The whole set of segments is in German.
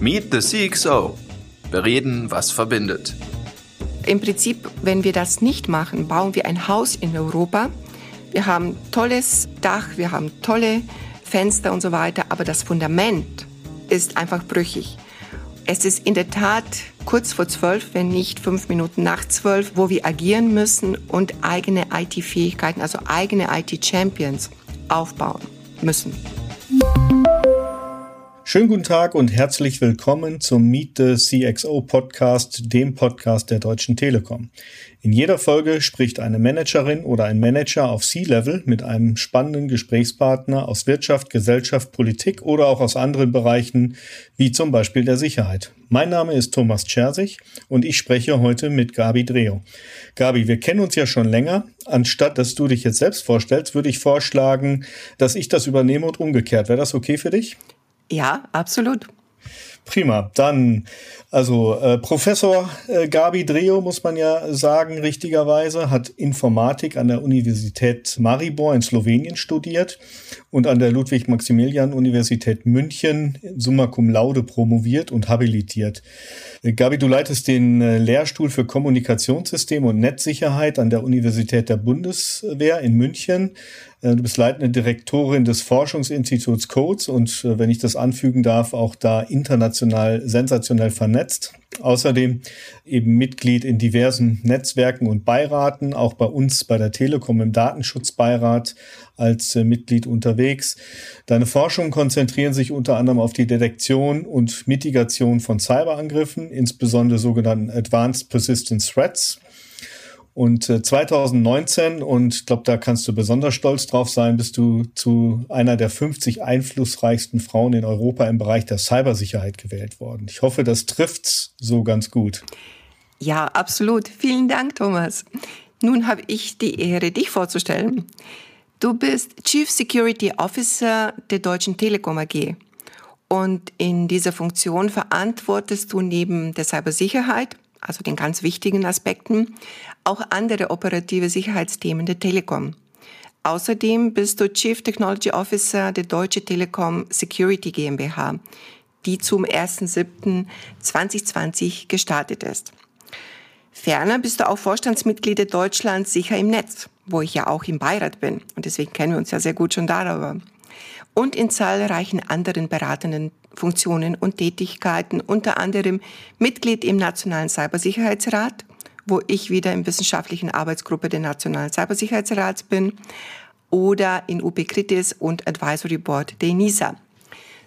Meet the CXO. Bereden, was verbindet. Im Prinzip, wenn wir das nicht machen, bauen wir ein Haus in Europa. Wir haben tolles Dach, wir haben tolle Fenster und so weiter, aber das Fundament ist einfach brüchig. Es ist in der Tat kurz vor zwölf, wenn nicht fünf Minuten nach zwölf, wo wir agieren müssen und eigene IT-Fähigkeiten, also eigene IT-Champions aufbauen müssen. Schönen guten Tag und herzlich willkommen zum Meet the CXO Podcast, dem Podcast der Deutschen Telekom. In jeder Folge spricht eine Managerin oder ein Manager auf C-Level mit einem spannenden Gesprächspartner aus Wirtschaft, Gesellschaft, Politik oder auch aus anderen Bereichen, wie zum Beispiel der Sicherheit. Mein Name ist Thomas Schersig und ich spreche heute mit Gabi Dreo. Gabi, wir kennen uns ja schon länger. Anstatt dass du dich jetzt selbst vorstellst, würde ich vorschlagen, dass ich das übernehme und umgekehrt. Wäre das okay für dich? Ja, absolut. Prima. Dann, also äh, Professor äh, Gabi Dreo, muss man ja sagen, richtigerweise, hat Informatik an der Universität Maribor in Slowenien studiert und an der Ludwig-Maximilian-Universität München summa cum laude promoviert und habilitiert. Äh, Gabi, du leitest den äh, Lehrstuhl für Kommunikationssysteme und Netzsicherheit an der Universität der Bundeswehr in München. Äh, du bist leitende Direktorin des Forschungsinstituts Codes und äh, wenn ich das anfügen darf, auch da international sensationell vernetzt. Außerdem eben Mitglied in diversen Netzwerken und Beiraten, auch bei uns bei der Telekom im Datenschutzbeirat als äh, Mitglied unterwegs. Deine Forschungen konzentrieren sich unter anderem auf die Detektion und Mitigation von Cyberangriffen, insbesondere sogenannten Advanced Persistent Threats. Und 2019, äh, und ich glaube, da kannst du besonders stolz drauf sein, bist du zu einer der 50 einflussreichsten Frauen in Europa im Bereich der Cybersicherheit gewählt worden. Ich hoffe, das trifft's so ganz gut. Ja, absolut. Vielen Dank, Thomas. Nun habe ich die Ehre, dich vorzustellen. Du bist Chief Security Officer der Deutschen Telekom AG. Und in dieser Funktion verantwortest du neben der Cybersicherheit also den ganz wichtigen Aspekten, auch andere operative Sicherheitsthemen der Telekom. Außerdem bist du Chief Technology Officer der Deutsche Telekom Security GmbH, die zum 1.7.2020 gestartet ist. Ferner bist du auch Vorstandsmitglied der Deutschland Sicher im Netz, wo ich ja auch im Beirat bin. Und deswegen kennen wir uns ja sehr gut schon darüber und in zahlreichen anderen beratenden Funktionen und Tätigkeiten, unter anderem Mitglied im Nationalen Cybersicherheitsrat, wo ich wieder in wissenschaftlichen Arbeitsgruppe der Nationalen Cybersicherheitsrats bin, oder in UP Kritis und Advisory Board der NISA.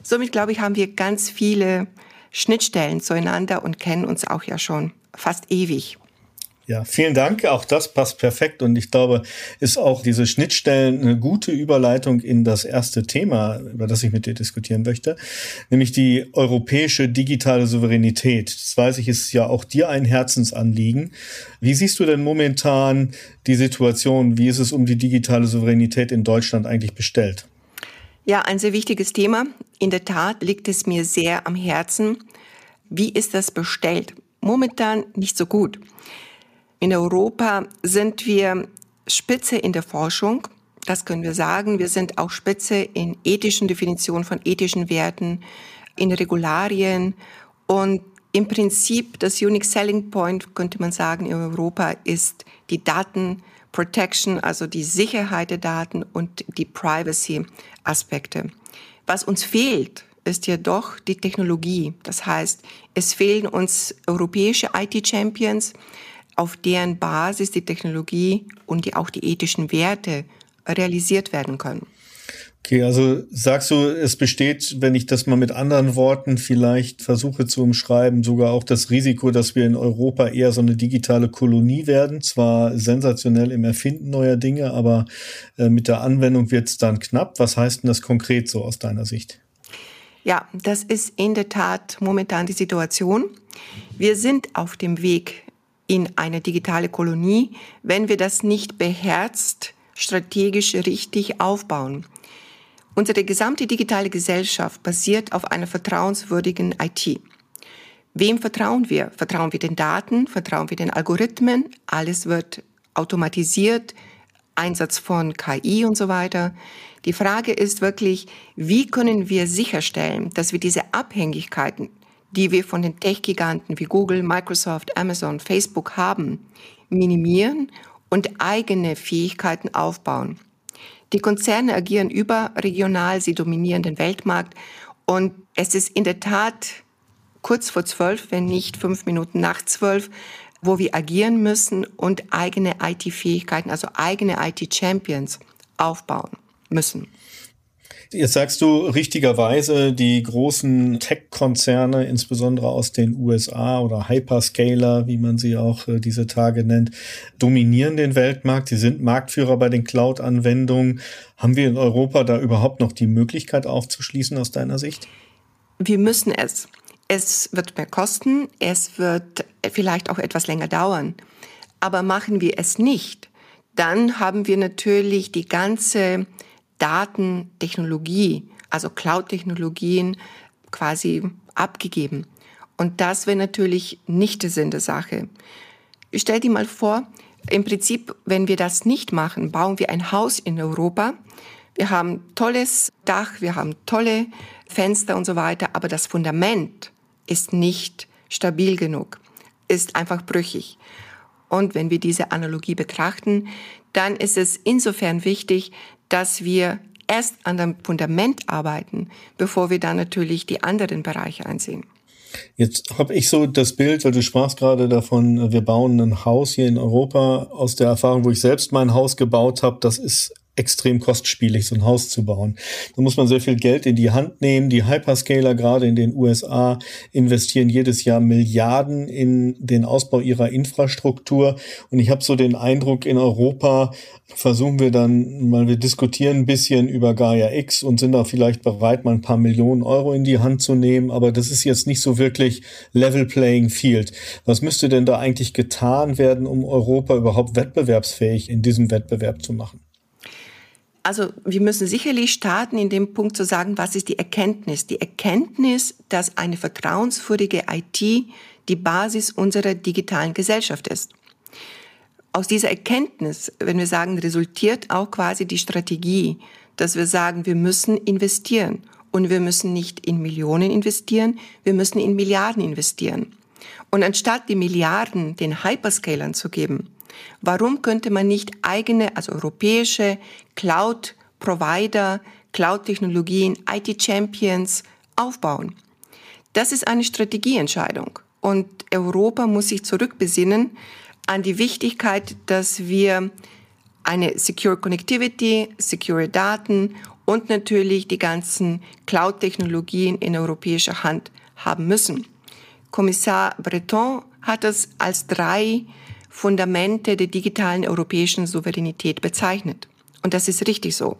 Somit glaube ich, haben wir ganz viele Schnittstellen zueinander und kennen uns auch ja schon fast ewig. Ja, vielen Dank. Auch das passt perfekt und ich glaube, ist auch diese Schnittstellen eine gute Überleitung in das erste Thema, über das ich mit dir diskutieren möchte, nämlich die europäische digitale Souveränität. Das weiß ich, ist ja auch dir ein Herzensanliegen. Wie siehst du denn momentan die Situation? Wie ist es um die digitale Souveränität in Deutschland eigentlich bestellt? Ja, ein sehr wichtiges Thema. In der Tat liegt es mir sehr am Herzen. Wie ist das bestellt? Momentan nicht so gut. In Europa sind wir Spitze in der Forschung. Das können wir sagen. Wir sind auch Spitze in ethischen Definitionen von ethischen Werten, in Regularien. Und im Prinzip das Unique Selling Point, könnte man sagen, in Europa ist die Daten Protection, also die Sicherheit der Daten und die Privacy-Aspekte. Was uns fehlt, ist jedoch die Technologie. Das heißt, es fehlen uns europäische IT-Champions, auf deren Basis die Technologie und die, auch die ethischen Werte realisiert werden können. Okay, also sagst du, es besteht, wenn ich das mal mit anderen Worten vielleicht versuche zu umschreiben, sogar auch das Risiko, dass wir in Europa eher so eine digitale Kolonie werden. Zwar sensationell im Erfinden neuer Dinge, aber äh, mit der Anwendung wird es dann knapp. Was heißt denn das konkret so aus deiner Sicht? Ja, das ist in der Tat momentan die Situation. Wir sind auf dem Weg in eine digitale Kolonie, wenn wir das nicht beherzt, strategisch richtig aufbauen. Unsere gesamte digitale Gesellschaft basiert auf einer vertrauenswürdigen IT. Wem vertrauen wir? Vertrauen wir den Daten? Vertrauen wir den Algorithmen? Alles wird automatisiert, Einsatz von KI und so weiter. Die Frage ist wirklich, wie können wir sicherstellen, dass wir diese Abhängigkeiten die wir von den Tech-Giganten wie Google, Microsoft, Amazon, Facebook haben, minimieren und eigene Fähigkeiten aufbauen. Die Konzerne agieren überregional, sie dominieren den Weltmarkt und es ist in der Tat kurz vor zwölf, wenn nicht fünf Minuten nach zwölf, wo wir agieren müssen und eigene IT-Fähigkeiten, also eigene IT-Champions aufbauen müssen. Jetzt sagst du richtigerweise, die großen Tech-Konzerne, insbesondere aus den USA oder Hyperscaler, wie man sie auch äh, diese Tage nennt, dominieren den Weltmarkt. Sie sind Marktführer bei den Cloud-Anwendungen. Haben wir in Europa da überhaupt noch die Möglichkeit aufzuschließen aus deiner Sicht? Wir müssen es. Es wird mehr kosten, es wird vielleicht auch etwas länger dauern. Aber machen wir es nicht, dann haben wir natürlich die ganze Datentechnologie, also Cloud-Technologien quasi abgegeben. Und das wäre natürlich nicht der Sinn der Sache. Stell dir mal vor, im Prinzip, wenn wir das nicht machen, bauen wir ein Haus in Europa. Wir haben tolles Dach, wir haben tolle Fenster und so weiter, aber das Fundament ist nicht stabil genug, ist einfach brüchig. Und wenn wir diese Analogie betrachten, dann ist es insofern wichtig, dass wir erst an dem Fundament arbeiten, bevor wir dann natürlich die anderen Bereiche einsehen. Jetzt habe ich so das Bild, weil du sprachst gerade davon, wir bauen ein Haus hier in Europa aus der Erfahrung, wo ich selbst mein Haus gebaut habe. Das ist extrem kostspielig, so ein Haus zu bauen. Da muss man sehr viel Geld in die Hand nehmen. Die Hyperscaler gerade in den USA investieren jedes Jahr Milliarden in den Ausbau ihrer Infrastruktur. Und ich habe so den Eindruck, in Europa versuchen wir dann mal, wir diskutieren ein bisschen über Gaia X und sind da vielleicht bereit, mal ein paar Millionen Euro in die Hand zu nehmen. Aber das ist jetzt nicht so wirklich Level Playing Field. Was müsste denn da eigentlich getan werden, um Europa überhaupt wettbewerbsfähig in diesem Wettbewerb zu machen? Also wir müssen sicherlich starten, in dem Punkt zu sagen, was ist die Erkenntnis? Die Erkenntnis, dass eine vertrauenswürdige IT die Basis unserer digitalen Gesellschaft ist. Aus dieser Erkenntnis, wenn wir sagen, resultiert auch quasi die Strategie, dass wir sagen, wir müssen investieren. Und wir müssen nicht in Millionen investieren, wir müssen in Milliarden investieren. Und anstatt die Milliarden den Hyperscalern zu geben, Warum könnte man nicht eigene, also europäische Cloud-Provider, Cloud-Technologien, IT-Champions aufbauen? Das ist eine Strategieentscheidung. Und Europa muss sich zurückbesinnen an die Wichtigkeit, dass wir eine Secure Connectivity, secure Daten und natürlich die ganzen Cloud-Technologien in europäischer Hand haben müssen. Kommissar Breton hat es als drei Fundamente der digitalen europäischen Souveränität bezeichnet. Und das ist richtig so.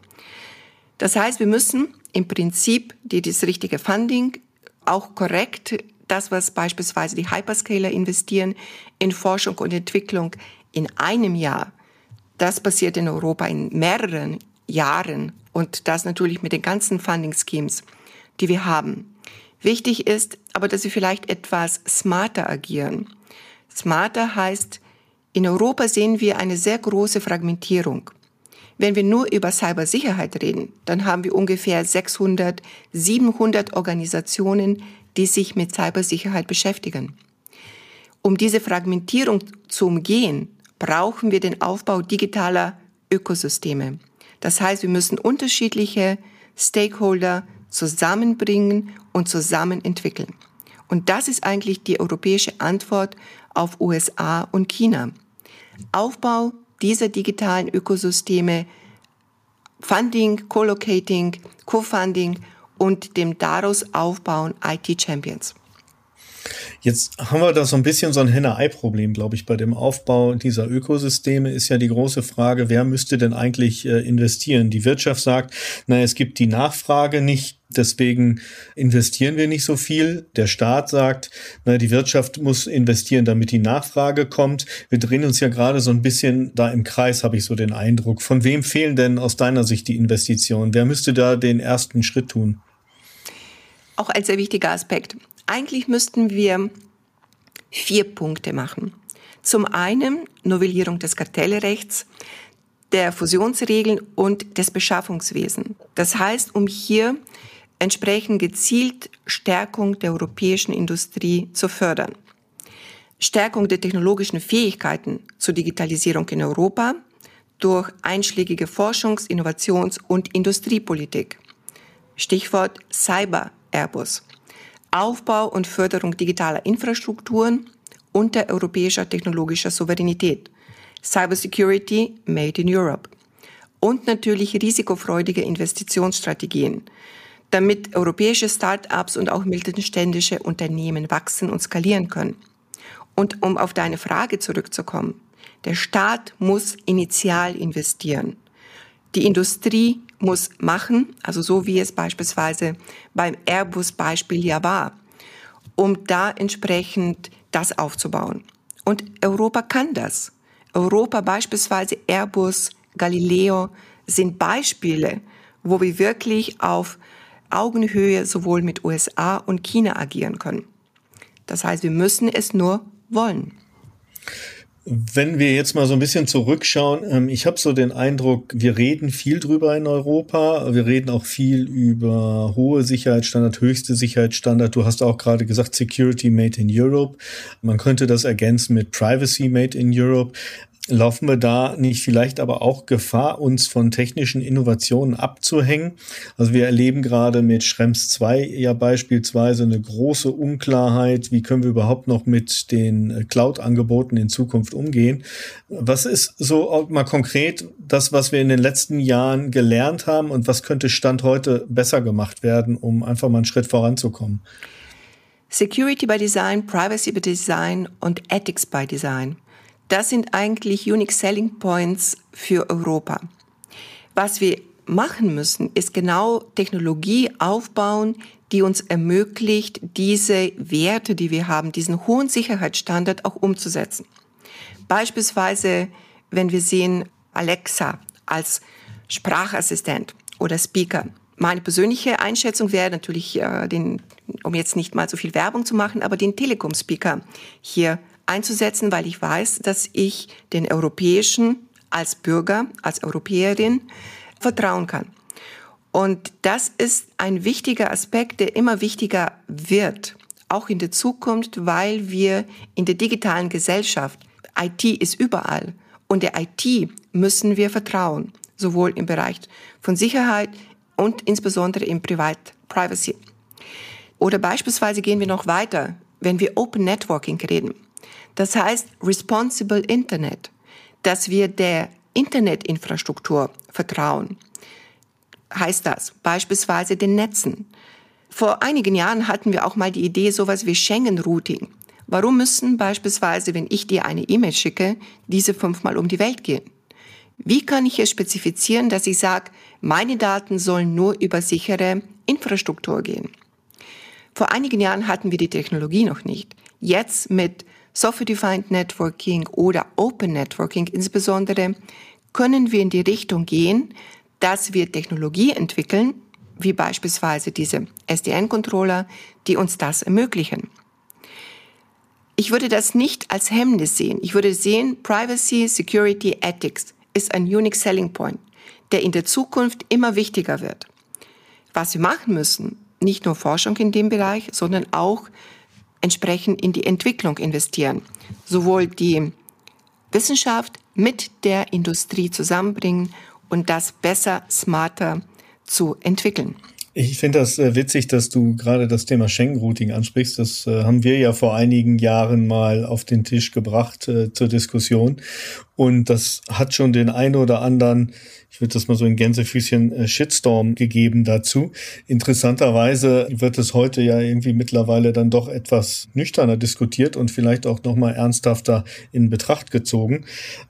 Das heißt, wir müssen im Prinzip die, das richtige Funding auch korrekt, das, was beispielsweise die Hyperscaler investieren in Forschung und Entwicklung in einem Jahr, das passiert in Europa in mehreren Jahren und das natürlich mit den ganzen Funding Schemes, die wir haben. Wichtig ist aber, dass wir vielleicht etwas smarter agieren. Smarter heißt, in Europa sehen wir eine sehr große Fragmentierung. Wenn wir nur über Cybersicherheit reden, dann haben wir ungefähr 600, 700 Organisationen, die sich mit Cybersicherheit beschäftigen. Um diese Fragmentierung zu umgehen, brauchen wir den Aufbau digitaler Ökosysteme. Das heißt, wir müssen unterschiedliche Stakeholder zusammenbringen und zusammen entwickeln. Und das ist eigentlich die europäische Antwort auf USA und China. Aufbau dieser digitalen Ökosysteme, Funding, Co-Locating, Co-Funding und dem daraus Aufbauen IT-Champions. Jetzt haben wir da so ein bisschen so ein Henne-Ei-Problem, glaube ich, bei dem Aufbau dieser Ökosysteme ist ja die große Frage, wer müsste denn eigentlich äh, investieren? Die Wirtschaft sagt, na, es gibt die Nachfrage nicht, deswegen investieren wir nicht so viel. Der Staat sagt, na, die Wirtschaft muss investieren, damit die Nachfrage kommt. Wir drehen uns ja gerade so ein bisschen da im Kreis, habe ich so den Eindruck. Von wem fehlen denn aus deiner Sicht die Investitionen? Wer müsste da den ersten Schritt tun? Auch ein sehr wichtiger Aspekt. Eigentlich müssten wir vier Punkte machen. Zum einen Novellierung des Kartellrechts, der Fusionsregeln und des Beschaffungswesens. Das heißt, um hier entsprechend gezielt Stärkung der europäischen Industrie zu fördern. Stärkung der technologischen Fähigkeiten zur Digitalisierung in Europa durch einschlägige Forschungs-, Innovations- und Industriepolitik. Stichwort Cyber Airbus. Aufbau und Förderung digitaler Infrastrukturen unter europäischer technologischer Souveränität. Cybersecurity Made in Europe. Und natürlich risikofreudige Investitionsstrategien, damit europäische Start-ups und auch mittelständische Unternehmen wachsen und skalieren können. Und um auf deine Frage zurückzukommen, der Staat muss initial investieren. Die Industrie muss machen, also so wie es beispielsweise beim Airbus-Beispiel ja war, um da entsprechend das aufzubauen. Und Europa kann das. Europa beispielsweise Airbus, Galileo sind Beispiele, wo wir wirklich auf Augenhöhe sowohl mit USA und China agieren können. Das heißt, wir müssen es nur wollen. Wenn wir jetzt mal so ein bisschen zurückschauen, ähm, ich habe so den Eindruck, wir reden viel drüber in Europa. Wir reden auch viel über hohe Sicherheitsstandard, höchste Sicherheitsstandard. Du hast auch gerade gesagt, Security Made in Europe. Man könnte das ergänzen mit Privacy Made in Europe. Laufen wir da nicht vielleicht aber auch Gefahr, uns von technischen Innovationen abzuhängen? Also wir erleben gerade mit Schrems 2 ja beispielsweise eine große Unklarheit. Wie können wir überhaupt noch mit den Cloud-Angeboten in Zukunft umgehen? Was ist so mal konkret das, was wir in den letzten Jahren gelernt haben und was könnte Stand heute besser gemacht werden, um einfach mal einen Schritt voranzukommen? Security by Design, Privacy by Design und Ethics by Design. Das sind eigentlich Unique Selling Points für Europa. Was wir machen müssen, ist genau Technologie aufbauen, die uns ermöglicht, diese Werte, die wir haben, diesen hohen Sicherheitsstandard auch umzusetzen. Beispielsweise, wenn wir sehen Alexa als Sprachassistent oder Speaker. Meine persönliche Einschätzung wäre natürlich, äh, den, um jetzt nicht mal so viel Werbung zu machen, aber den Telekom-Speaker hier einzusetzen, weil ich weiß, dass ich den Europäischen als Bürger, als Europäerin vertrauen kann. Und das ist ein wichtiger Aspekt, der immer wichtiger wird, auch in der Zukunft, weil wir in der digitalen Gesellschaft, IT ist überall und der IT müssen wir vertrauen, sowohl im Bereich von Sicherheit und insbesondere im Privat Privacy. Oder beispielsweise gehen wir noch weiter, wenn wir Open Networking reden. Das heißt Responsible Internet, dass wir der Internetinfrastruktur vertrauen. Heißt das beispielsweise den Netzen. Vor einigen Jahren hatten wir auch mal die Idee sowas wie Schengen-Routing. Warum müssen beispielsweise, wenn ich dir eine E-Mail schicke, diese fünfmal um die Welt gehen? Wie kann ich es spezifizieren, dass ich sage, meine Daten sollen nur über sichere Infrastruktur gehen? Vor einigen Jahren hatten wir die Technologie noch nicht. Jetzt mit Software-Defined Networking oder Open Networking insbesondere, können wir in die Richtung gehen, dass wir Technologie entwickeln, wie beispielsweise diese SDN-Controller, die uns das ermöglichen. Ich würde das nicht als Hemmnis sehen. Ich würde sehen, Privacy, Security, Ethics ist ein Unique Selling Point, der in der Zukunft immer wichtiger wird. Was wir machen müssen, nicht nur Forschung in dem Bereich, sondern auch entsprechend in die Entwicklung investieren. Sowohl die Wissenschaft mit der Industrie zusammenbringen und das besser, smarter zu entwickeln. Ich finde das äh, witzig, dass du gerade das Thema Schengen-Routing ansprichst. Das äh, haben wir ja vor einigen Jahren mal auf den Tisch gebracht äh, zur Diskussion. Und das hat schon den einen oder anderen ich würde das mal so in Gänsefüßchen äh, Shitstorm gegeben dazu. Interessanterweise wird es heute ja irgendwie mittlerweile dann doch etwas nüchterner diskutiert und vielleicht auch noch mal ernsthafter in Betracht gezogen.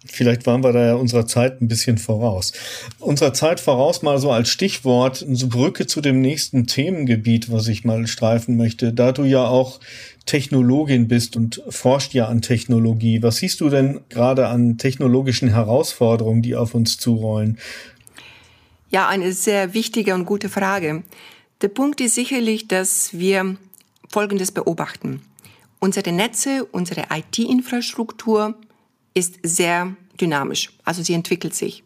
Vielleicht waren wir da ja unserer Zeit ein bisschen voraus. Unserer Zeit voraus mal so als Stichwort, eine Brücke zu dem nächsten Themengebiet, was ich mal streifen möchte. Da du ja auch Technologin bist und forscht ja an Technologie. Was siehst du denn gerade an technologischen Herausforderungen, die auf uns zurollen? Ja, eine sehr wichtige und gute Frage. Der Punkt ist sicherlich, dass wir Folgendes beobachten. Unsere Netze, unsere IT-Infrastruktur ist sehr dynamisch, also sie entwickelt sich.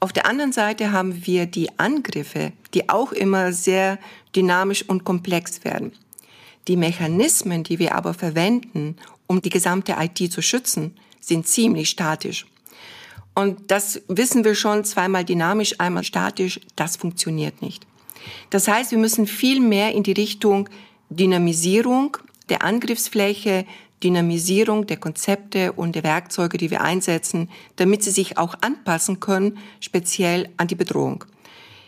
Auf der anderen Seite haben wir die Angriffe, die auch immer sehr dynamisch und komplex werden. Die Mechanismen, die wir aber verwenden, um die gesamte IT zu schützen, sind ziemlich statisch. Und das wissen wir schon, zweimal dynamisch, einmal statisch, das funktioniert nicht. Das heißt, wir müssen viel mehr in die Richtung Dynamisierung der Angriffsfläche, Dynamisierung der Konzepte und der Werkzeuge, die wir einsetzen, damit sie sich auch anpassen können, speziell an die Bedrohung.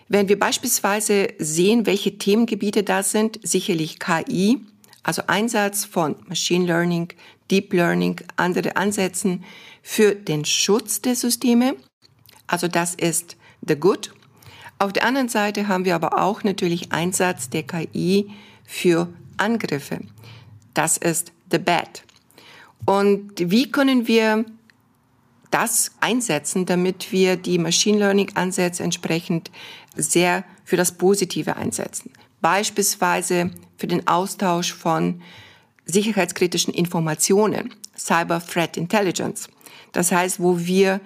Wenn wir beispielsweise sehen, welche Themengebiete das sind, sicherlich KI, also Einsatz von Machine Learning, Deep Learning, andere Ansätzen für den Schutz der Systeme. Also das ist the good. Auf der anderen Seite haben wir aber auch natürlich Einsatz der KI für Angriffe. Das ist the bad. Und wie können wir das einsetzen, damit wir die Machine Learning Ansätze entsprechend sehr für das Positive einsetzen? Beispielsweise für den Austausch von sicherheitskritischen Informationen, Cyber Threat Intelligence. Das heißt, wo wir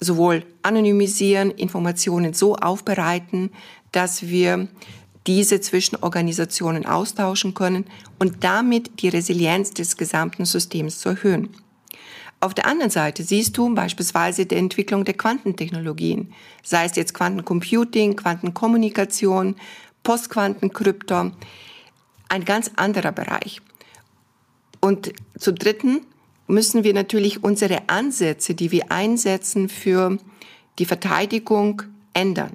sowohl anonymisieren, Informationen so aufbereiten, dass wir diese zwischen Organisationen austauschen können und damit die Resilienz des gesamten Systems zu erhöhen. Auf der anderen Seite siehst du beispielsweise die Entwicklung der Quantentechnologien, sei es jetzt Quantencomputing, Quantenkommunikation, Postquantenkrypto, ein ganz anderer Bereich. Und zu dritten müssen wir natürlich unsere Ansätze, die wir einsetzen für die Verteidigung, ändern.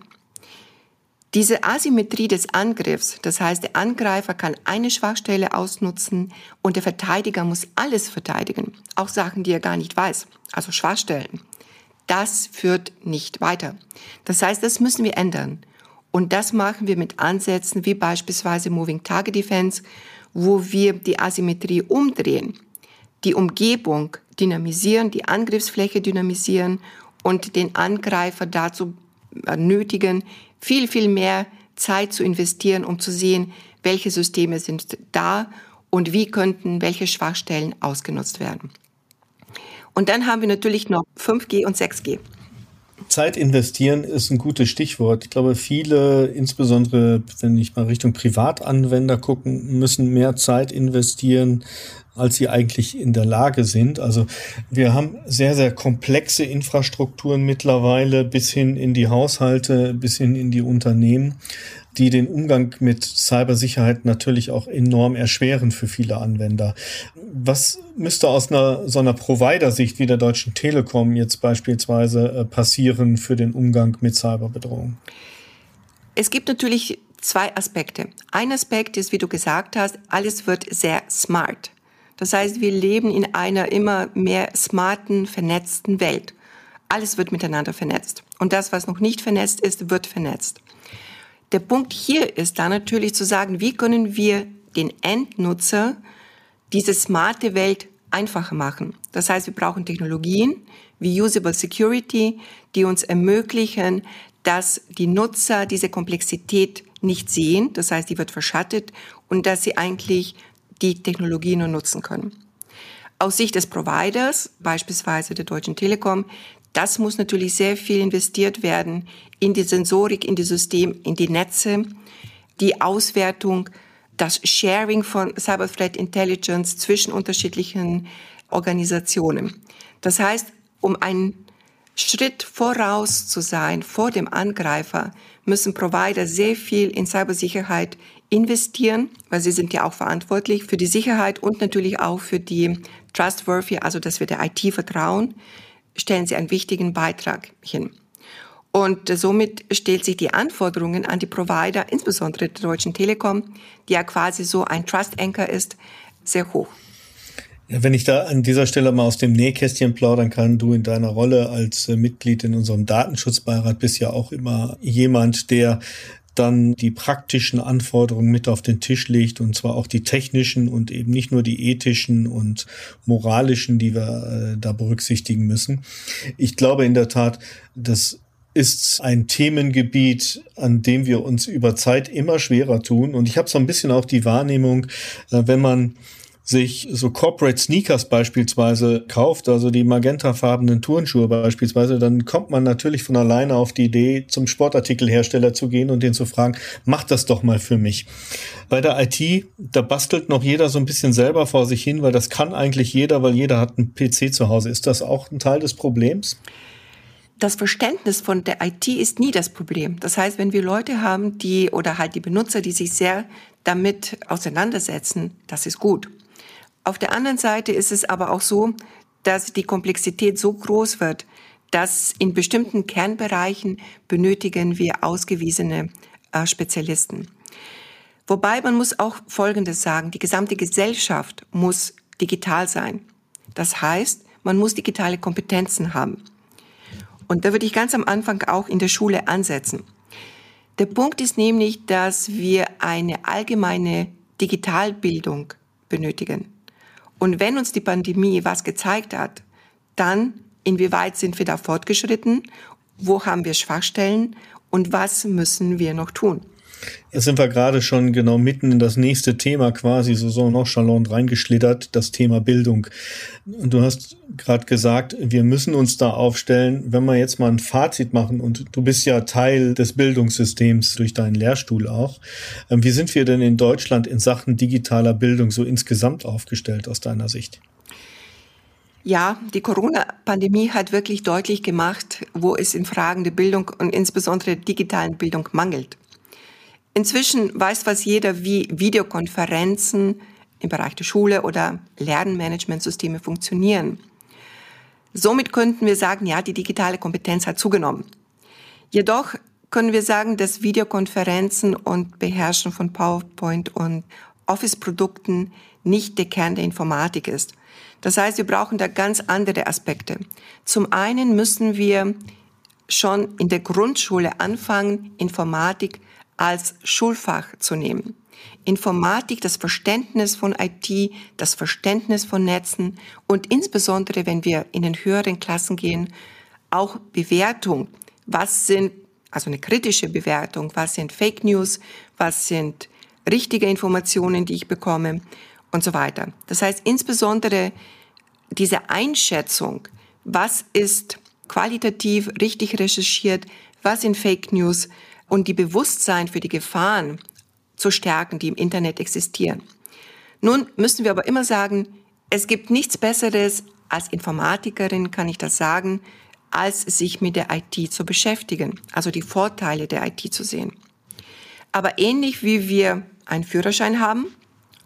Diese Asymmetrie des Angriffs, das heißt, der Angreifer kann eine Schwachstelle ausnutzen und der Verteidiger muss alles verteidigen, auch Sachen, die er gar nicht weiß, also Schwachstellen. Das führt nicht weiter. Das heißt, das müssen wir ändern. Und das machen wir mit Ansätzen wie beispielsweise Moving Target Defense, wo wir die Asymmetrie umdrehen, die Umgebung dynamisieren, die Angriffsfläche dynamisieren und den Angreifer dazu nötigen, viel, viel mehr Zeit zu investieren, um zu sehen, welche Systeme sind da und wie könnten welche Schwachstellen ausgenutzt werden. Und dann haben wir natürlich noch 5G und 6G. Zeit investieren ist ein gutes Stichwort. Ich glaube, viele, insbesondere wenn ich mal Richtung Privatanwender gucken, müssen mehr Zeit investieren, als sie eigentlich in der Lage sind. Also wir haben sehr, sehr komplexe Infrastrukturen mittlerweile bis hin in die Haushalte, bis hin in die Unternehmen, die den Umgang mit Cybersicherheit natürlich auch enorm erschweren für viele Anwender. Was müsste aus einer so einer Provider-Sicht wie der Deutschen Telekom jetzt beispielsweise äh, passieren für den Umgang mit Cyberbedrohungen? Es gibt natürlich zwei Aspekte. Ein Aspekt ist, wie du gesagt hast, alles wird sehr smart. Das heißt, wir leben in einer immer mehr smarten, vernetzten Welt. Alles wird miteinander vernetzt. Und das, was noch nicht vernetzt ist, wird vernetzt. Der Punkt hier ist dann natürlich zu sagen, wie können wir den Endnutzer diese smarte Welt einfacher machen. Das heißt, wir brauchen Technologien wie Usable Security, die uns ermöglichen, dass die Nutzer diese Komplexität nicht sehen. Das heißt, die wird verschattet und dass sie eigentlich die Technologie nur nutzen können. Aus Sicht des Providers, beispielsweise der Deutschen Telekom, das muss natürlich sehr viel investiert werden in die Sensorik, in die System, in die Netze, die Auswertung, das Sharing von Cyber Threat Intelligence zwischen unterschiedlichen Organisationen. Das heißt, um einen Schritt voraus zu sein vor dem Angreifer, müssen Provider sehr viel in Cybersicherheit investieren, weil sie sind ja auch verantwortlich für die Sicherheit und natürlich auch für die Trustworthy, also dass wir der IT vertrauen, stellen sie einen wichtigen Beitrag hin. Und somit stellt sich die Anforderungen an die Provider, insbesondere der Deutschen Telekom, die ja quasi so ein Trust Anchor ist, sehr hoch. Ja, wenn ich da an dieser Stelle mal aus dem Nähkästchen plaudern kann, du in deiner Rolle als äh, Mitglied in unserem Datenschutzbeirat bist ja auch immer jemand, der dann die praktischen Anforderungen mit auf den Tisch legt und zwar auch die technischen und eben nicht nur die ethischen und moralischen, die wir äh, da berücksichtigen müssen. Ich glaube in der Tat, das ist ein Themengebiet, an dem wir uns über Zeit immer schwerer tun. Und ich habe so ein bisschen auch die Wahrnehmung, äh, wenn man sich so Corporate Sneakers beispielsweise kauft, also die magentafarbenen Turnschuhe beispielsweise, dann kommt man natürlich von alleine auf die Idee, zum Sportartikelhersteller zu gehen und den zu fragen, mach das doch mal für mich. Bei der IT, da bastelt noch jeder so ein bisschen selber vor sich hin, weil das kann eigentlich jeder, weil jeder hat einen PC zu Hause. Ist das auch ein Teil des Problems? das Verständnis von der IT ist nie das Problem. Das heißt, wenn wir Leute haben, die oder halt die Benutzer, die sich sehr damit auseinandersetzen, das ist gut. Auf der anderen Seite ist es aber auch so, dass die Komplexität so groß wird, dass in bestimmten Kernbereichen benötigen wir ausgewiesene äh, Spezialisten. Wobei man muss auch Folgendes sagen, die gesamte Gesellschaft muss digital sein. Das heißt, man muss digitale Kompetenzen haben. Und da würde ich ganz am Anfang auch in der Schule ansetzen. Der Punkt ist nämlich, dass wir eine allgemeine Digitalbildung benötigen. Und wenn uns die Pandemie was gezeigt hat, dann inwieweit sind wir da fortgeschritten, wo haben wir Schwachstellen und was müssen wir noch tun. Jetzt sind wir gerade schon genau mitten in das nächste Thema quasi so so nonchalant reingeschlittert, das Thema Bildung. Und du hast gerade gesagt, wir müssen uns da aufstellen, wenn wir jetzt mal ein Fazit machen und du bist ja Teil des Bildungssystems durch deinen Lehrstuhl auch. Ähm, wie sind wir denn in Deutschland in Sachen digitaler Bildung so insgesamt aufgestellt aus deiner Sicht? Ja, die Corona-Pandemie hat wirklich deutlich gemacht, wo es in Fragen der Bildung und insbesondere der digitalen Bildung mangelt. Inzwischen weiß fast jeder, wie Videokonferenzen im Bereich der Schule oder Lernmanagementsysteme funktionieren. Somit könnten wir sagen, ja, die digitale Kompetenz hat zugenommen. Jedoch können wir sagen, dass Videokonferenzen und Beherrschen von PowerPoint und Office-Produkten nicht der Kern der Informatik ist. Das heißt, wir brauchen da ganz andere Aspekte. Zum einen müssen wir schon in der Grundschule anfangen, Informatik als Schulfach zu nehmen. Informatik, das Verständnis von IT, das Verständnis von Netzen und insbesondere, wenn wir in den höheren Klassen gehen, auch Bewertung. Was sind, also eine kritische Bewertung, was sind Fake News, was sind richtige Informationen, die ich bekomme und so weiter. Das heißt, insbesondere diese Einschätzung, was ist qualitativ richtig recherchiert, was sind Fake News, und die Bewusstsein für die Gefahren zu stärken, die im Internet existieren. Nun müssen wir aber immer sagen, es gibt nichts Besseres als Informatikerin, kann ich das sagen, als sich mit der IT zu beschäftigen, also die Vorteile der IT zu sehen. Aber ähnlich wie wir einen Führerschein haben,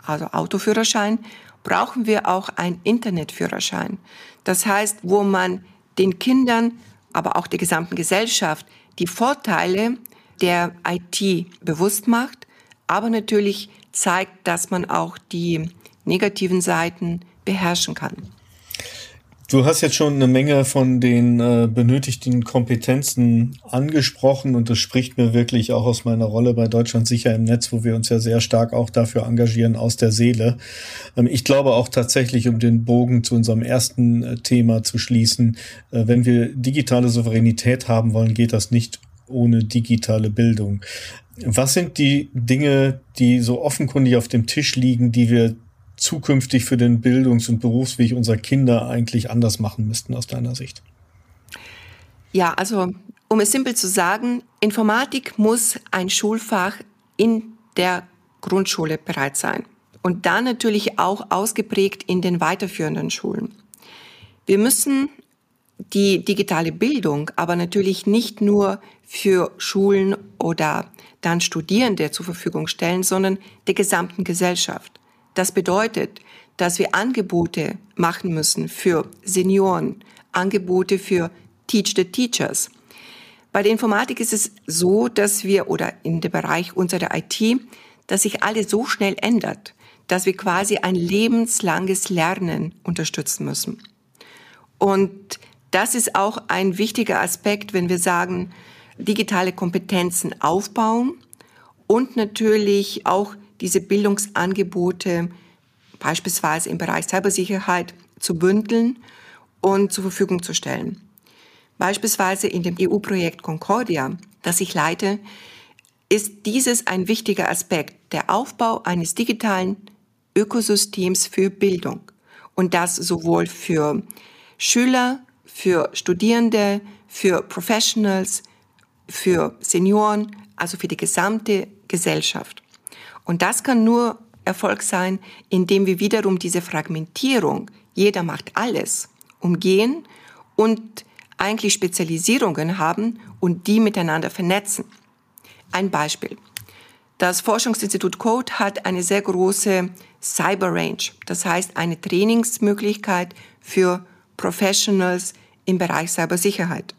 also Autoführerschein, brauchen wir auch einen Internetführerschein. Das heißt, wo man den Kindern, aber auch der gesamten Gesellschaft die Vorteile der IT bewusst macht, aber natürlich zeigt, dass man auch die negativen Seiten beherrschen kann. Du hast jetzt schon eine Menge von den äh, benötigten Kompetenzen angesprochen und das spricht mir wirklich auch aus meiner Rolle bei Deutschland sicher im Netz, wo wir uns ja sehr stark auch dafür engagieren, aus der Seele. Ähm, ich glaube auch tatsächlich, um den Bogen zu unserem ersten äh, Thema zu schließen, äh, wenn wir digitale Souveränität haben wollen, geht das nicht ohne digitale Bildung. Was sind die Dinge, die so offenkundig auf dem Tisch liegen, die wir zukünftig für den Bildungs- und Berufsweg unserer Kinder eigentlich anders machen müssten aus deiner Sicht? Ja, also um es simpel zu sagen, Informatik muss ein Schulfach in der Grundschule bereit sein und dann natürlich auch ausgeprägt in den weiterführenden Schulen. Wir müssen die digitale Bildung aber natürlich nicht nur für Schulen oder dann Studierende zur Verfügung stellen, sondern der gesamten Gesellschaft. Das bedeutet, dass wir Angebote machen müssen für Senioren, Angebote für Teach the Teachers. Bei der Informatik ist es so, dass wir, oder in dem Bereich unserer IT, dass sich alles so schnell ändert, dass wir quasi ein lebenslanges Lernen unterstützen müssen. Und das ist auch ein wichtiger Aspekt, wenn wir sagen, digitale Kompetenzen aufbauen und natürlich auch diese Bildungsangebote beispielsweise im Bereich Cybersicherheit zu bündeln und zur Verfügung zu stellen. Beispielsweise in dem EU-Projekt Concordia, das ich leite, ist dieses ein wichtiger Aspekt, der Aufbau eines digitalen Ökosystems für Bildung. Und das sowohl für Schüler, für Studierende, für Professionals, für Senioren, also für die gesamte Gesellschaft. Und das kann nur Erfolg sein, indem wir wiederum diese Fragmentierung, jeder macht alles, umgehen und eigentlich Spezialisierungen haben und die miteinander vernetzen. Ein Beispiel. Das Forschungsinstitut Code hat eine sehr große Cyber Range, das heißt eine Trainingsmöglichkeit für Professionals im Bereich Cybersicherheit.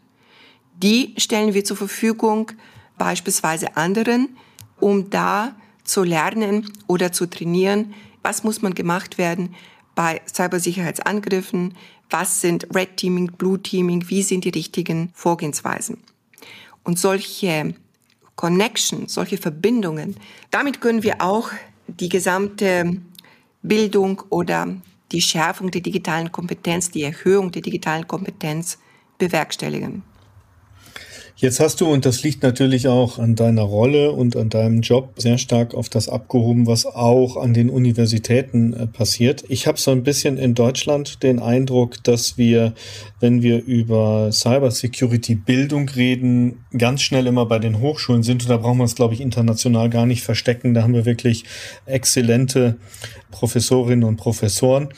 Die stellen wir zur Verfügung beispielsweise anderen, um da zu lernen oder zu trainieren, was muss man gemacht werden bei Cybersicherheitsangriffen, was sind Red Teaming, Blue Teaming, wie sind die richtigen Vorgehensweisen. Und solche Connection, solche Verbindungen, damit können wir auch die gesamte Bildung oder die Schärfung der digitalen Kompetenz, die Erhöhung der digitalen Kompetenz bewerkstelligen. Jetzt hast du, und das liegt natürlich auch an deiner Rolle und an deinem Job, sehr stark auf das abgehoben, was auch an den Universitäten äh, passiert. Ich habe so ein bisschen in Deutschland den Eindruck, dass wir, wenn wir über Cybersecurity-Bildung reden, ganz schnell immer bei den Hochschulen sind. Und da brauchen wir es, glaube ich, international gar nicht verstecken. Da haben wir wirklich exzellente Professorinnen und Professoren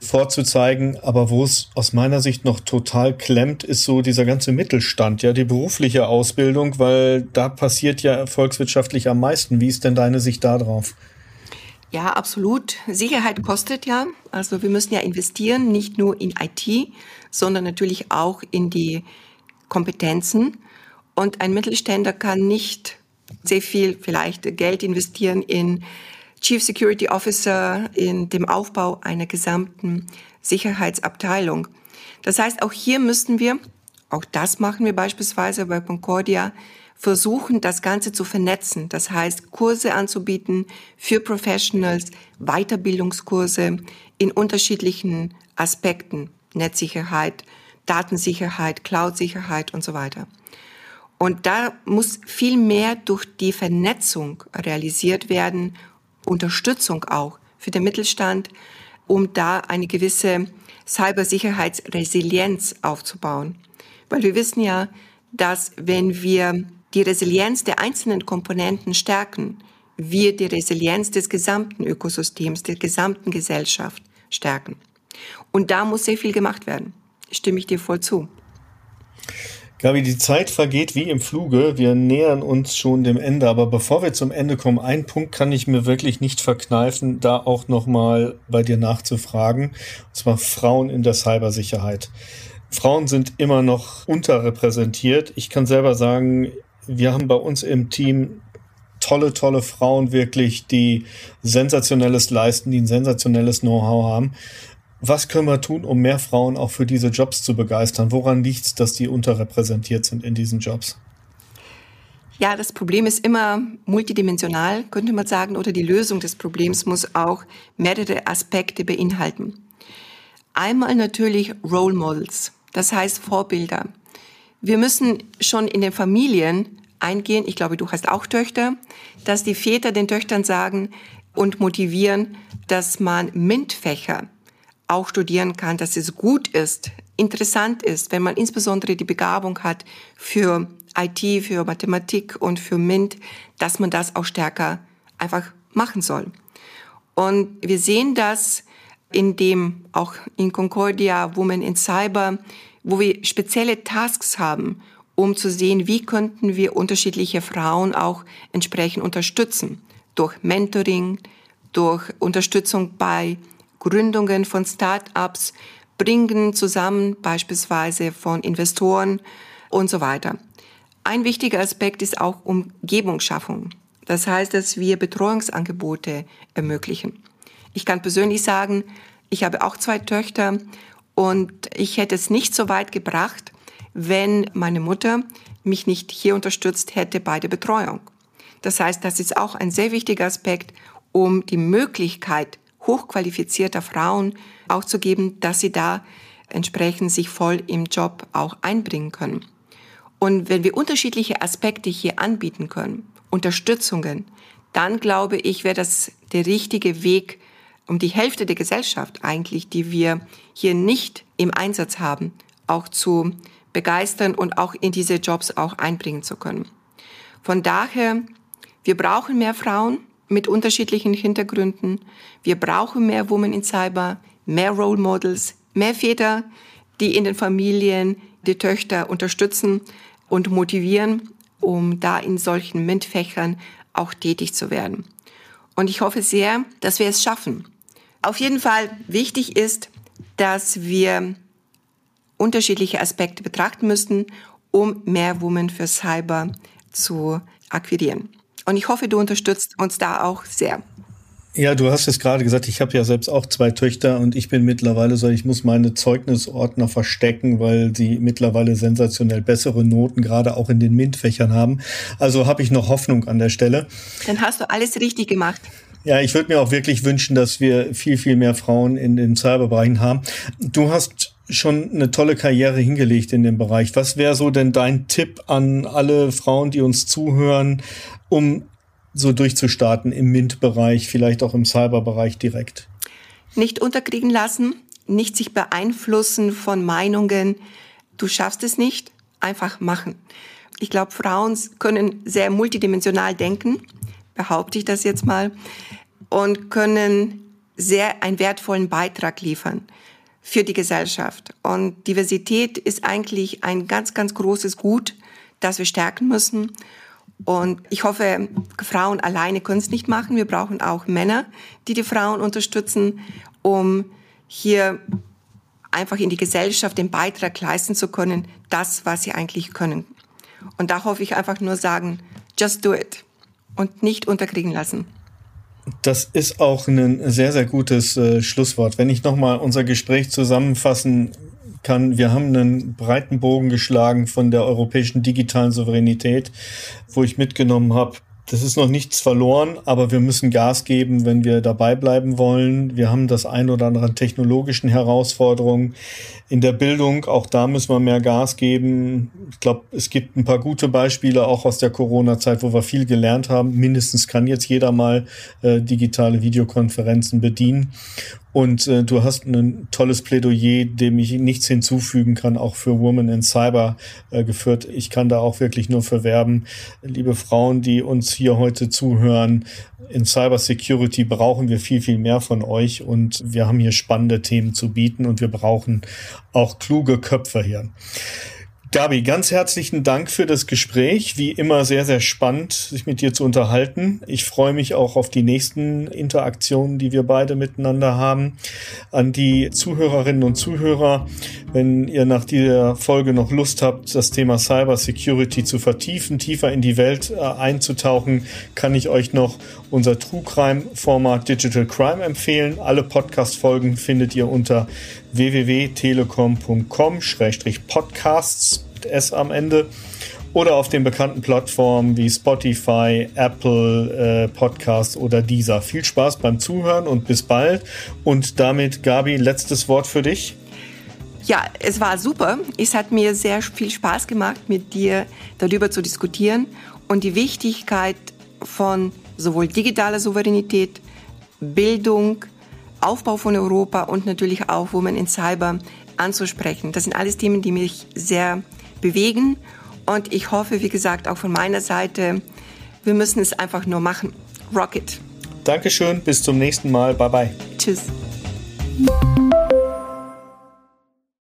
vorzuzeigen. Aber wo es aus meiner Sicht noch total klemmt, ist so dieser ganze Mittelstand, ja, die berufliche Ausbildung, weil da passiert ja volkswirtschaftlich am meisten. Wie ist denn deine Sicht da drauf? Ja, absolut. Sicherheit kostet ja. Also wir müssen ja investieren, nicht nur in IT, sondern natürlich auch in die Kompetenzen. Und ein Mittelständler kann nicht sehr viel vielleicht Geld investieren in Chief Security Officer in dem Aufbau einer gesamten Sicherheitsabteilung. Das heißt, auch hier müssten wir, auch das machen wir beispielsweise bei Concordia, versuchen, das Ganze zu vernetzen. Das heißt, Kurse anzubieten für Professionals, Weiterbildungskurse in unterschiedlichen Aspekten, Netzsicherheit, Datensicherheit, Cloud-Sicherheit und so weiter. Und da muss viel mehr durch die Vernetzung realisiert werden Unterstützung auch für den Mittelstand, um da eine gewisse Cybersicherheitsresilienz aufzubauen. Weil wir wissen ja, dass wenn wir die Resilienz der einzelnen Komponenten stärken, wir die Resilienz des gesamten Ökosystems, der gesamten Gesellschaft stärken. Und da muss sehr viel gemacht werden. Stimme ich dir voll zu. Gabi, die Zeit vergeht wie im Fluge. Wir nähern uns schon dem Ende. Aber bevor wir zum Ende kommen, ein Punkt kann ich mir wirklich nicht verkneifen, da auch nochmal bei dir nachzufragen. Und zwar Frauen in der Cybersicherheit. Frauen sind immer noch unterrepräsentiert. Ich kann selber sagen, wir haben bei uns im Team tolle, tolle Frauen wirklich, die sensationelles leisten, die ein sensationelles Know-how haben. Was können wir tun, um mehr Frauen auch für diese Jobs zu begeistern? Woran liegt es, dass die unterrepräsentiert sind in diesen Jobs? Ja, das Problem ist immer multidimensional, könnte man sagen, oder die Lösung des Problems muss auch mehrere Aspekte beinhalten. Einmal natürlich Role Models, das heißt Vorbilder. Wir müssen schon in den Familien eingehen, ich glaube, du hast auch Töchter, dass die Väter den Töchtern sagen und motivieren, dass man MINT-Fächer auch studieren kann, dass es gut ist, interessant ist, wenn man insbesondere die Begabung hat für IT, für Mathematik und für MINT, dass man das auch stärker einfach machen soll. Und wir sehen das in dem, auch in Concordia Women in Cyber, wo wir spezielle Tasks haben, um zu sehen, wie könnten wir unterschiedliche Frauen auch entsprechend unterstützen. Durch Mentoring, durch Unterstützung bei Gründungen von Start-ups, Bringen zusammen beispielsweise von Investoren und so weiter. Ein wichtiger Aspekt ist auch Umgebungsschaffung. Das heißt, dass wir Betreuungsangebote ermöglichen. Ich kann persönlich sagen, ich habe auch zwei Töchter und ich hätte es nicht so weit gebracht, wenn meine Mutter mich nicht hier unterstützt hätte bei der Betreuung. Das heißt, das ist auch ein sehr wichtiger Aspekt, um die Möglichkeit hochqualifizierter Frauen auch zu geben, dass sie da entsprechend sich voll im Job auch einbringen können. Und wenn wir unterschiedliche Aspekte hier anbieten können, Unterstützungen, dann glaube ich, wäre das der richtige Weg, um die Hälfte der Gesellschaft eigentlich, die wir hier nicht im Einsatz haben, auch zu begeistern und auch in diese Jobs auch einbringen zu können. Von daher, wir brauchen mehr Frauen mit unterschiedlichen Hintergründen. Wir brauchen mehr Women in Cyber, mehr Role Models, mehr Väter, die in den Familien die Töchter unterstützen und motivieren, um da in solchen MINT-Fächern auch tätig zu werden. Und ich hoffe sehr, dass wir es schaffen. Auf jeden Fall wichtig ist, dass wir unterschiedliche Aspekte betrachten müssen, um mehr Women für Cyber zu akquirieren. Und ich hoffe, du unterstützt uns da auch sehr. Ja, du hast es gerade gesagt, ich habe ja selbst auch zwei Töchter und ich bin mittlerweile so, ich muss meine Zeugnisordner verstecken, weil sie mittlerweile sensationell bessere Noten gerade auch in den MINT-Fächern haben. Also habe ich noch Hoffnung an der Stelle. Dann hast du alles richtig gemacht. Ja, ich würde mir auch wirklich wünschen, dass wir viel, viel mehr Frauen in den Cyberbereichen haben. Du hast schon eine tolle Karriere hingelegt in dem Bereich. Was wäre so denn dein Tipp an alle Frauen, die uns zuhören, um so durchzustarten im MINT-Bereich, vielleicht auch im Cyber-Bereich direkt? Nicht unterkriegen lassen, nicht sich beeinflussen von Meinungen, du schaffst es nicht, einfach machen. Ich glaube, Frauen können sehr multidimensional denken, behaupte ich das jetzt mal, und können sehr einen wertvollen Beitrag liefern für die Gesellschaft. Und Diversität ist eigentlich ein ganz, ganz großes Gut, das wir stärken müssen. Und ich hoffe, Frauen alleine können es nicht machen. Wir brauchen auch Männer, die die Frauen unterstützen, um hier einfach in die Gesellschaft den Beitrag leisten zu können, das, was sie eigentlich können. Und da hoffe ich einfach nur sagen, just do it und nicht unterkriegen lassen. Das ist auch ein sehr, sehr gutes äh, Schlusswort. Wenn ich nochmal unser Gespräch zusammenfassen kann. Wir haben einen breiten Bogen geschlagen von der europäischen digitalen Souveränität, wo ich mitgenommen habe, das ist noch nichts verloren, aber wir müssen Gas geben, wenn wir dabei bleiben wollen. Wir haben das ein oder andere an technologischen Herausforderungen in der Bildung. Auch da müssen wir mehr Gas geben. Ich glaube, es gibt ein paar gute Beispiele auch aus der Corona-Zeit, wo wir viel gelernt haben. Mindestens kann jetzt jeder mal äh, digitale Videokonferenzen bedienen. Und äh, du hast ein tolles Plädoyer, dem ich nichts hinzufügen kann, auch für Women in Cyber äh, geführt. Ich kann da auch wirklich nur für werben. Liebe Frauen, die uns hier heute zuhören, in Cyber Security brauchen wir viel, viel mehr von euch und wir haben hier spannende Themen zu bieten und wir brauchen auch kluge Köpfe hier. Gabi, ganz herzlichen Dank für das Gespräch. Wie immer sehr, sehr spannend, sich mit dir zu unterhalten. Ich freue mich auch auf die nächsten Interaktionen, die wir beide miteinander haben. An die Zuhörerinnen und Zuhörer, wenn ihr nach dieser Folge noch Lust habt, das Thema Cyber Security zu vertiefen, tiefer in die Welt äh, einzutauchen, kann ich euch noch unser True Crime Format Digital Crime empfehlen. Alle Podcast-Folgen findet ihr unter www.telekom.com-podcasts S am Ende oder auf den bekannten Plattformen wie Spotify, Apple äh, Podcasts oder dieser. Viel Spaß beim Zuhören und bis bald. Und damit, Gabi, letztes Wort für dich. Ja, es war super. Es hat mir sehr viel Spaß gemacht, mit dir darüber zu diskutieren und die Wichtigkeit von sowohl digitaler Souveränität, Bildung, Aufbau von Europa und natürlich auch Women in Cyber anzusprechen. Das sind alles Themen, die mich sehr bewegen und ich hoffe, wie gesagt, auch von meiner Seite, wir müssen es einfach nur machen. Rocket. Dankeschön, bis zum nächsten Mal. Bye bye. Tschüss.